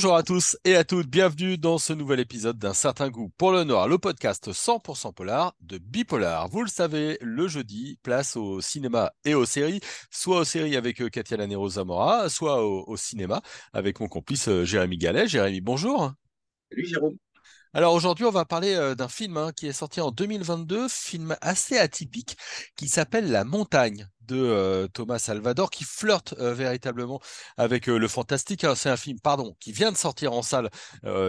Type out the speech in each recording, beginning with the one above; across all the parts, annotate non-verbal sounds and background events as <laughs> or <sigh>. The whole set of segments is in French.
Bonjour à tous et à toutes, bienvenue dans ce nouvel épisode d'un certain goût pour le Noir, le podcast 100% polar de Bipolar. Vous le savez, le jeudi, place au cinéma et aux séries, soit aux séries avec euh, Katia Lanero Zamora, soit au, cinéma avec mon complice euh, Jérémy Gallet. Jérémy, bonjour. Salut Jérôme. Alors aujourd'hui, on va parler euh, d'un film hein, qui est sorti en 2022, film assez atypique qui s'appelle La Montagne de euh, Thomas Salvador qui flirte euh, véritablement avec le fantastique. C'est un film, pardon, qui vient de sortir en salle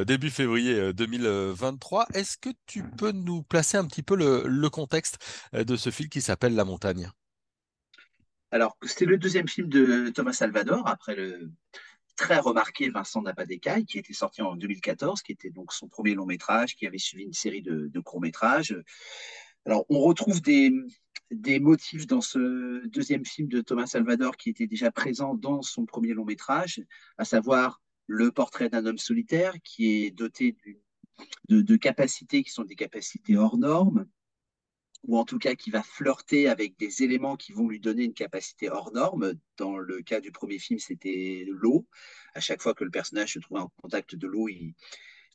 début février 2023. Est-ce que tu peux nous placer un petit peu le, contexte de ce film qui s'appelle La Montagne? Alors, c'était le deuxième film de Thomas Salvador après le très remarqué Vincent n'a pas d'écaille, qui était sorti en 2014, qui était donc son premier long métrage, qui avait suivi une série de, courts métrages. Alors, on retrouve des, des motifs dans ce deuxième film de Thomas Salvador qui était déjà présent dans son premier long métrage, à savoir le portrait d'un homme solitaire qui est doté de, de, capacités qui sont des capacités hors normes, ou en tout cas qui va flirter avec des éléments qui vont lui donner une capacité hors norme. Dans le cas du premier film, c'était l'eau. À chaque fois que le personnage se trouvait en contact de l'eau, il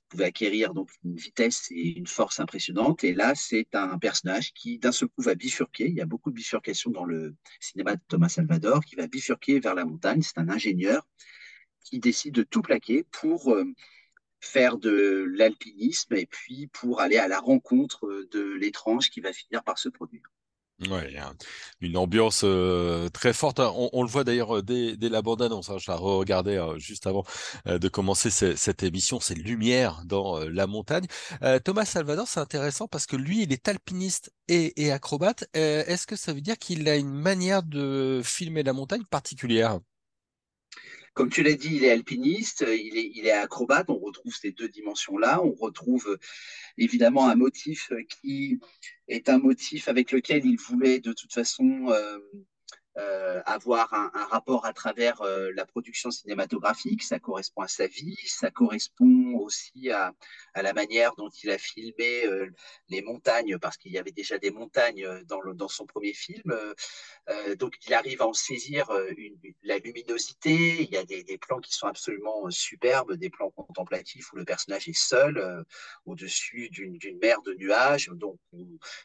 pouvait acquérir donc une vitesse et une force impressionnantes. Et là, c'est un personnage qui, d'un seul coup, va bifurquer. Il y a beaucoup de bifurcations dans le cinéma de Thomas Salvador, qui va bifurquer vers la montagne. C'est un ingénieur qui décide de tout plaquer pour euh, faire de l'alpinisme et puis pour aller à la rencontre de l'étrange qui va finir par se produire. Oui, une ambiance euh, très forte. Hein. On, le voit d'ailleurs euh, dès, la bande-annonce. Hein. Je la regardais euh, juste avant de commencer cette émission. C'est lumière dans la montagne. Thomas Salvador, c'est intéressant parce que lui, il est alpiniste et acrobate. Est-ce que ça veut dire qu'il a une manière de filmer la montagne particulière? Comme tu l'as dit, il est alpiniste, il est, acrobate, on retrouve ces deux dimensions-là, on retrouve évidemment un motif qui est un motif avec lequel il voulait de toute façon euh, euh, avoir un, rapport à travers euh, la production cinématographique. Ça correspond à sa vie, ça correspond aussi à, la manière dont il a filmé euh, les montagnes, parce qu'il y avait déjà des montagnes dans, son premier film. donc il arrive à en saisir la luminosité. Il y a des, plans qui sont absolument superbes, des plans contemplatifs où le personnage est seul au-dessus d'une mer de nuages. Donc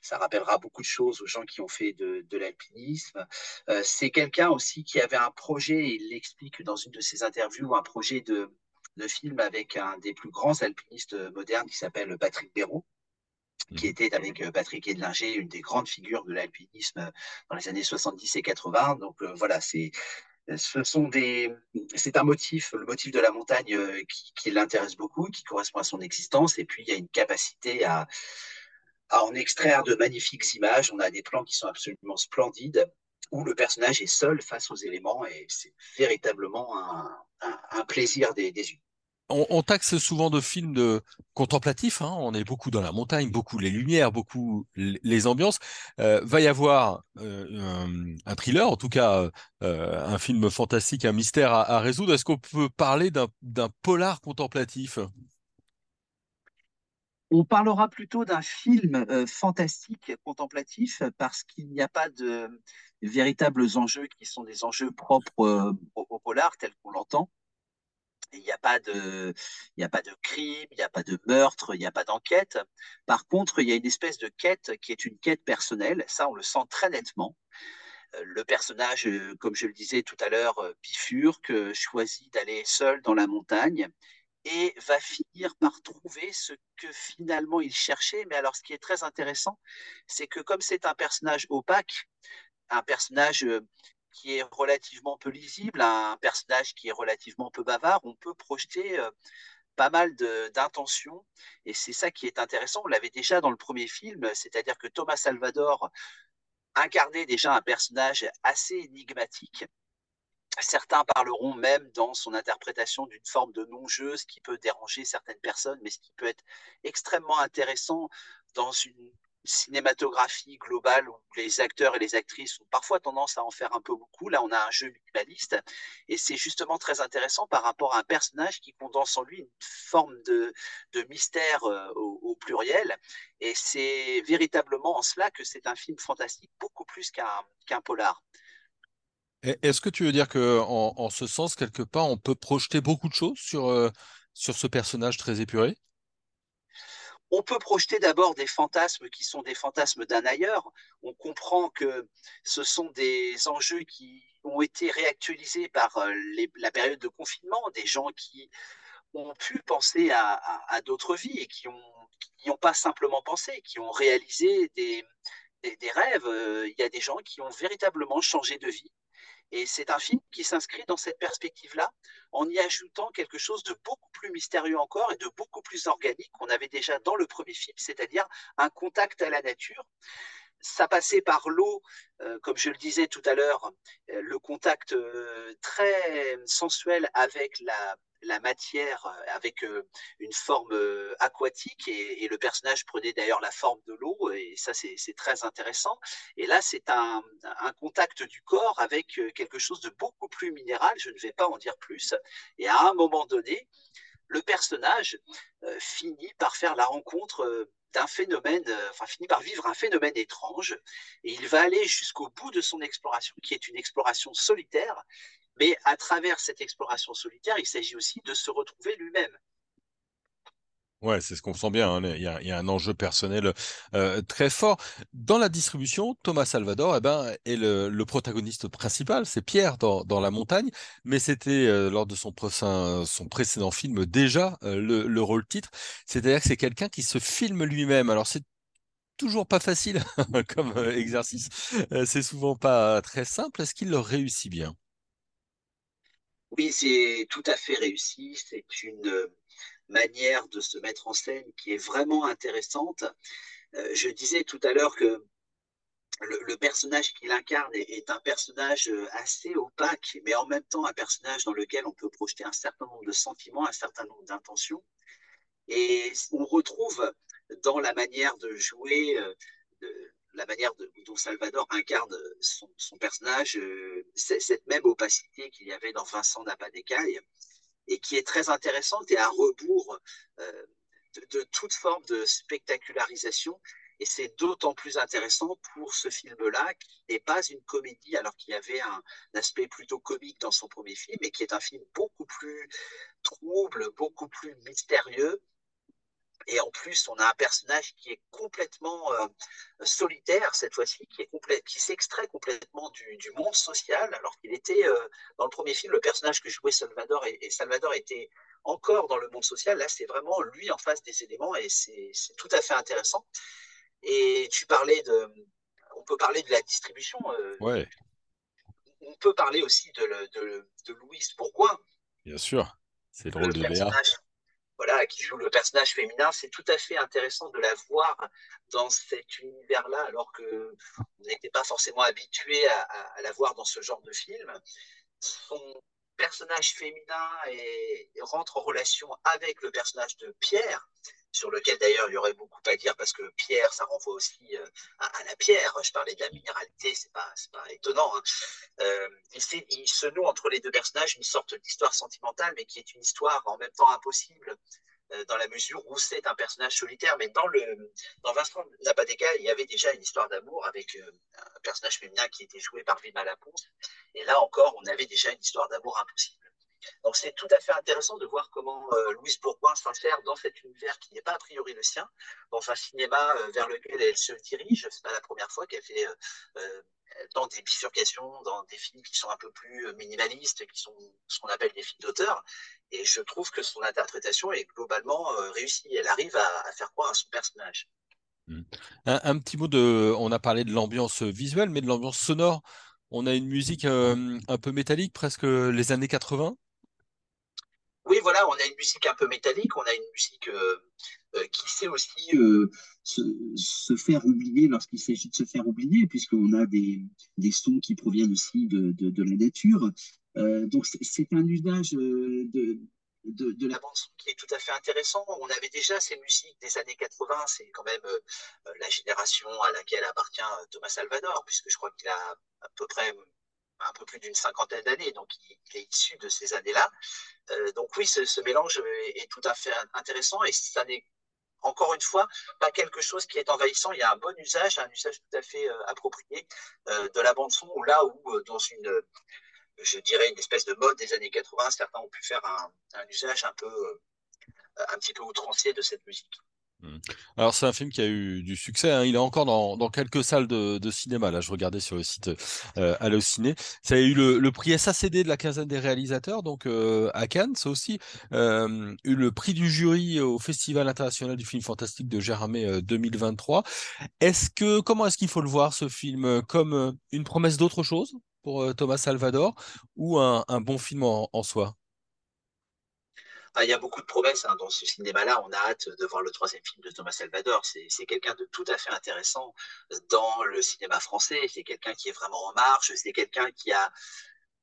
ça rappellera beaucoup de choses aux gens qui ont fait de l'alpinisme c'est quelqu'un aussi qui avait un projet, il l'explique dans une de ses interviews, un projet de, film avec un des plus grands alpinistes modernes qui s'appelle Patrick Béraud, qui mmh. était avec euh, Patrick Edlinger, une des grandes figures de l'alpinisme dans les années 70 et 80. Donc euh, voilà, c'est ce sont des, c'est un motif, le motif de la montagne euh, qui, l'intéresse beaucoup, qui correspond à son existence. Et puis il y a une capacité à, à en extraire de magnifiques images. On a des plans qui sont absolument splendides où le personnage est seul face aux éléments et c'est véritablement un, plaisir des, yeux. On, taxe souvent de films contemplatifs. Hein. on est beaucoup dans la montagne, beaucoup les lumières, beaucoup les ambiances. Euh, va y avoir euh, un, thriller, en tout cas euh, un film fantastique, un mystère à, résoudre. Est-ce qu'on peut parler d'un polar contemplatif? On parlera plutôt d'un film fantastique contemplatif parce qu'il n'y a pas de véritables enjeux qui sont des enjeux propres euh, au, polar tel qu'on l'entend. Il n'y a pas de, il a pas de crime, il n'y a pas de meurtre, il n'y a pas d'enquête. Par contre, il y a une espèce de quête qui est une quête personnelle. Ça, on le sent très nettement. Euh, le personnage, euh, comme je le disais tout à l'heure, bifurque, choisit d'aller seul dans la montagne et va finir par trouver ce que finalement il cherchait. Mais alors, ce qui est très intéressant, c'est que comme c'est un personnage opaque, un personnage euh, qui est relativement peu lisible, un personnage qui est relativement peu bavard, on peut projeter euh, pas mal d'intentions. Et c'est ça qui est intéressant. On l'avait déjà dans le premier film, c'est-à-dire que Thomas Salvador incarnait déjà un personnage assez énigmatique. Certains parleront même dans son interprétation d'une forme de non-jeu, ce qui peut déranger certaines personnes, mais ce qui peut être extrêmement intéressant dans une cinématographie globale où les acteurs et les actrices ont parfois tendance à en faire un peu beaucoup. Là, on a un jeu minimaliste et c'est justement très intéressant par rapport à un personnage qui condense en lui une forme de, mystère euh, au, pluriel. Et c'est véritablement en cela que c'est un film fantastique, beaucoup plus qu'un polar. Est-ce que tu veux dire que en, ce sens, quelque part, on peut projeter beaucoup de choses sur, euh, sur ce personnage très épuré? On peut projeter d'abord des fantasmes qui sont des fantasmes d'un ailleurs. On comprend que ce sont des enjeux qui ont été réactualisés par euh, la période de confinement, des gens qui ont pu penser à, d'autres vies et qui n'y ont, pas simplement pensé, qui ont réalisé des, des, rêves. Euh, il y a des gens qui ont véritablement changé de vie et c'est un film qui s'inscrit dans cette perspective-là, en y ajoutant quelque chose de beaucoup plus mystérieux encore et de beaucoup plus organique qu'on avait déjà dans le premier film, c'est-à-dire un contact à la nature. Ça passait par l'eau, euh, comme je le disais tout à l'heure, euh, le contact euh, très sensuel avec la, la matière euh, avec euh, une forme euh, aquatique et, le personnage prenait d'ailleurs la forme de l'eau et ça c'est très intéressant. Et là c'est un, contact du corps avec quelque chose de beaucoup plus minéral, je ne vais pas en dire plus. Et à un moment donné, le personnage finit par faire la rencontre d'un phénomène, enfin finit par vivre un phénomène étrange, et il va aller jusqu'au bout de son exploration, qui est une exploration solitaire, mais à travers cette exploration solitaire, il s'agit aussi de se retrouver lui-même. Ouais, c'est ce qu'on sent bien. Hein. Il, y a, un enjeu personnel euh, très fort. Dans la distribution, Thomas Salvador eh ben, est le, protagoniste principal, c'est Pierre dans, La Montagne, mais c'était euh, lors de son, précédent film déjà euh, le, rôle titre. C'est-à-dire que c'est quelqu'un qui se filme lui-même. Alors c'est toujours pas facile <laughs> comme exercice, c'est souvent pas très simple. Est-ce qu'il le réussit bien? Oui, c'est tout à fait réussi. C'est une manière de se mettre en scène qui est vraiment intéressante. Euh, je disais tout à l'heure que le, personnage qu'il incarne est, un personnage euh, assez opaque, mais en même temps un personnage dans lequel on peut projeter un certain nombre de sentiments, un certain nombre d'intentions. Et on retrouve dans la manière de jouer, de, la manière dont Salvador incarne son, personnage, euh, cette même opacité qu'il y avait dans Vincent Napadécaille, et qui est très intéressante et à rebours euh, de, toute forme de spectacularisation. Et c'est d'autant plus intéressant pour ce film-là, qui n'est pas une comédie, alors qu'il y avait un, aspect plutôt comique dans son premier film, et qui est un film beaucoup plus trouble, beaucoup plus mystérieux, et en plus, on a un personnage qui est complètement euh, solitaire cette fois-ci, qui, qui s'extrait complètement du, monde social, alors qu'il était euh, dans le premier film, le personnage que jouait Salvador, et, Salvador était encore dans le monde social. Là, c'est vraiment lui en face des éléments, et c'est tout à fait intéressant. Et tu parlais de. On peut parler de la distribution. Euh, ouais. On peut parler aussi de, de, de Louise Bourgoin. Bien sûr, c'est le rôle de Léa qui joue le personnage féminin, c'est tout à fait intéressant de la voir dans cet univers-là, alors que on n'était pas forcément habitué à, la voir dans ce genre de film. Personnage féminin rentre en relation avec le personnage de Pierre, sur lequel d'ailleurs il y aurait beaucoup à dire parce que Pierre, ça renvoie aussi euh, à, la pierre. Je parlais de la minéralité, c'est pas, pas étonnant. Hein. Euh, il se noue entre les deux personnages une sorte d'histoire sentimentale, mais qui est une histoire en même temps impossible dans la mesure où c'est un personnage solitaire. Mais dans, le, dans Vincent Napadeka, il y avait déjà une histoire d'amour avec un personnage féminin qui était joué par Vima Laponce. Et là encore, on avait déjà une histoire d'amour impossible. Donc c'est tout à fait intéressant de voir comment euh, Louise Bourgoin s'insère dans cet univers qui n'est pas a priori le sien, dans un cinéma euh, vers lequel elle se dirige. C'est pas la première fois qu'elle fait euh, dans des bifurcations, dans des films qui sont un peu plus minimalistes, qui sont ce qu'on appelle des films d'auteur. Et je trouve que son interprétation est globalement réussie. Elle arrive à, faire croire à son personnage. Mmh. Un, un, petit mot de. On a parlé de l'ambiance visuelle, mais de l'ambiance sonore. On a une musique un peu métallique, presque les années 80 oui, voilà, on a une musique un peu métallique, on a une musique euh, euh, qui sait aussi euh, se, faire oublier lorsqu'il s'agit de se faire oublier, puisqu'on a des, sons qui proviennent aussi de, la nature. donc c'est un usage de, la bande son qui est tout à fait intéressant. On avait déjà ces musiques des années 80, c'est quand même la génération à laquelle appartient Thomas Salvador, puisque je crois qu'il a à peu près un peu plus d'une cinquantaine d'années, donc il, est issu de ces années-là. Euh, donc oui, ce, mélange est, tout à fait intéressant et ça n'est encore une fois pas quelque chose qui est envahissant. Il y a un bon usage, un usage tout à fait euh, approprié euh, de la bande son, là où dans une, je dirais, une espèce de mode des années 80, certains ont pu faire un, usage un peu un petit peu outrancier de cette musique. Mmh. Alors c'est un film qui a eu du succès. Hein. Il est encore dans, quelques salles de, cinéma. Là, je regardais sur le site euh, Allociné. Ça a eu le, prix SACD de la quinzaine des réalisateurs, donc euh, à Cannes. Ça aussi euh, eu le prix du jury au Festival international du film fantastique de Gérardmer 2023. Est-ce que comment est-ce qu'il faut le voir ce film? Comme une promesse d'autre chose pour Thomas Salvador ou un, bon film en, soi? Il y a beaucoup de promesses hein, dans ce cinéma-là. On a hâte de voir le troisième film de Thomas Salvador. C'est quelqu'un de tout à fait intéressant dans le cinéma français. C'est quelqu'un qui est vraiment en marche. C'est quelqu'un qui a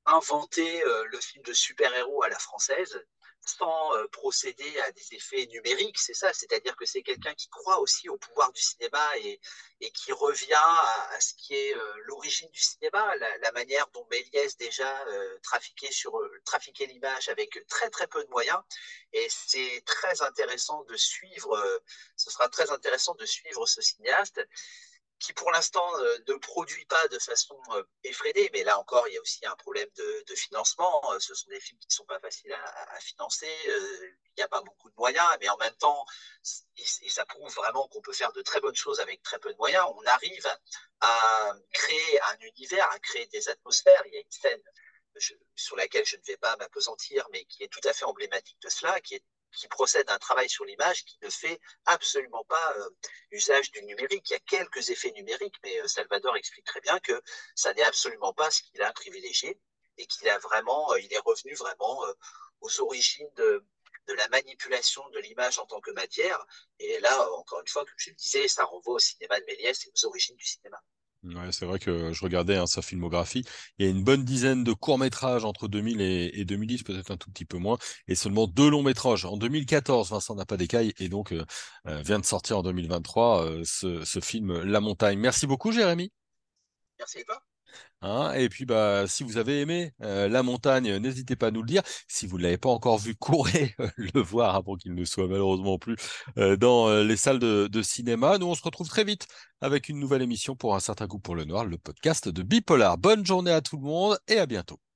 inventé euh, le film de super-héros à la française sans euh, procéder à des effets numériques, c'est ça, c'est-à-dire que c'est quelqu'un qui croit aussi au pouvoir du cinéma et, qui revient à, ce qui est euh, l'origine du cinéma, la, manière dont Méliès déjà trafiquait, sur, trafiquait l'image avec très très peu de moyens. Et c'est très intéressant de suivre, ce sera très intéressant de suivre ce cinéaste qui pour l'instant euh, ne produit pas de façon euh, effrénée, mais là encore, il y a aussi un problème de, financement. Euh, ce sont des films qui ne sont pas faciles à, financer, il n'y a pas beaucoup de moyens, mais en même temps, et, ça prouve vraiment qu'on peut faire de très bonnes choses avec très peu de moyens, on arrive à créer un univers, à créer des atmosphères. Il y a une scène sur laquelle je ne vais pas m'apesantir, mais qui est tout à fait emblématique de cela, qui est qui procède à un travail sur l'image qui ne fait absolument pas euh, usage du numérique. Il y a quelques effets numériques, mais euh, Salvador explique très bien que ça n'est absolument pas ce qu'il a privilégié et qu'il a vraiment, euh, il est revenu vraiment aux origines de, de la manipulation de l'image en tant que matière. Et là, encore une fois, comme je le disais, ça renvoie au cinéma de Méliès et aux origines du cinéma. Ouais, c'est vrai que je regardais hein, sa filmographie. Il y a une bonne dizaine de courts-métrages entre 2000 et, et 2010, peut-être un tout petit peu moins, et seulement deux longs-métrages. En 2014, Vincent n'a pas d'écaille, et donc euh, euh, vient de sortir en 2023 euh, ce, ce, film La Montagne. Merci beaucoup, Jérémy. Merci à toi? Hein, et puis, bah, si vous avez aimé euh, La Montagne, n'hésitez pas à nous le dire. Si vous ne l'avez pas encore vu, <laughs> courez le voir avant qu'il ne soit malheureusement plus euh, dans euh, les salles de, cinéma. Nous, on se retrouve très vite avec une nouvelle émission pour un certain goût pour le noir, le podcast de Bipolar. Bonne journée à tout le monde et à bientôt.